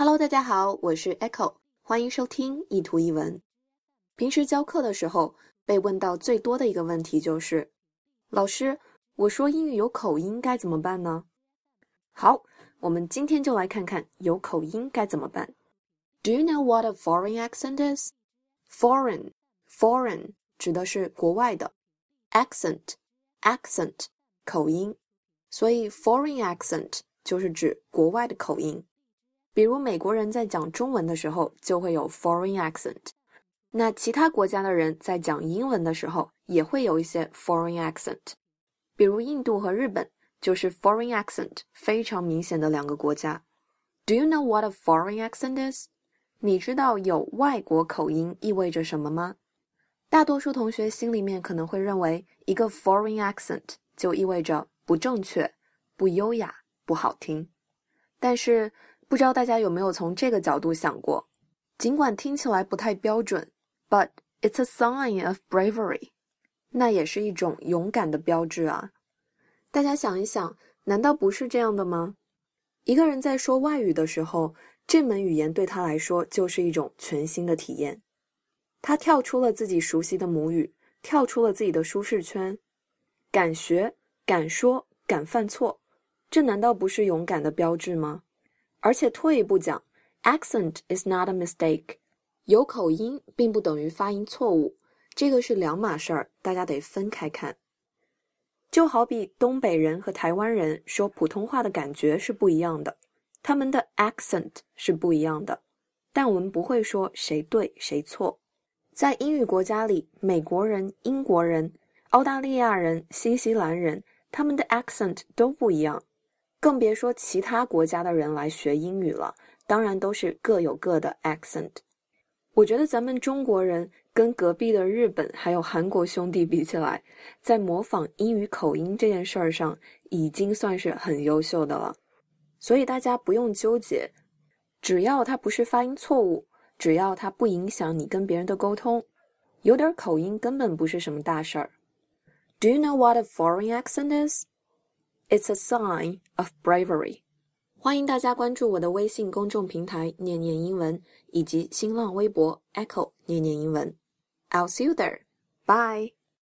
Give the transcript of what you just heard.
Hello，大家好，我是 Echo，欢迎收听一图一文。平时教课的时候，被问到最多的一个问题就是：“老师，我说英语有口音该怎么办呢？”好，我们今天就来看看有口音该怎么办。Do you know what a foreign accent is? Foreign, foreign 指的是国外的，accent, accent 口音，所以 foreign accent 就是指国外的口音。比如美国人在讲中文的时候就会有 foreign accent，那其他国家的人在讲英文的时候也会有一些 foreign accent。比如印度和日本就是 foreign accent 非常明显的两个国家。Do you know what a foreign accent is？你知道有外国口音意味着什么吗？大多数同学心里面可能会认为一个 foreign accent 就意味着不正确、不优雅、不好听，但是。不知道大家有没有从这个角度想过？尽管听起来不太标准，but it's a sign of bravery，那也是一种勇敢的标志啊！大家想一想，难道不是这样的吗？一个人在说外语的时候，这门语言对他来说就是一种全新的体验。他跳出了自己熟悉的母语，跳出了自己的舒适圈，敢学、敢说、敢犯错，这难道不是勇敢的标志吗？而且退一步讲，accent is not a mistake，有口音并不等于发音错误，这个是两码事儿，大家得分开看。就好比东北人和台湾人说普通话的感觉是不一样的，他们的 accent 是不一样的，但我们不会说谁对谁错。在英语国家里，美国人、英国人、澳大利亚人、新西兰人，他们的 accent 都不一样。更别说其他国家的人来学英语了，当然都是各有各的 accent。我觉得咱们中国人跟隔壁的日本还有韩国兄弟比起来，在模仿英语口音这件事儿上，已经算是很优秀的了。所以大家不用纠结，只要它不是发音错误，只要它不影响你跟别人的沟通，有点口音根本不是什么大事儿。Do you know what a foreign accent is? It's a sign of bravery。欢迎大家关注我的微信公众平台“念念英文”以及新浪微博 “Echo 念念英文”。I'll see you there. Bye.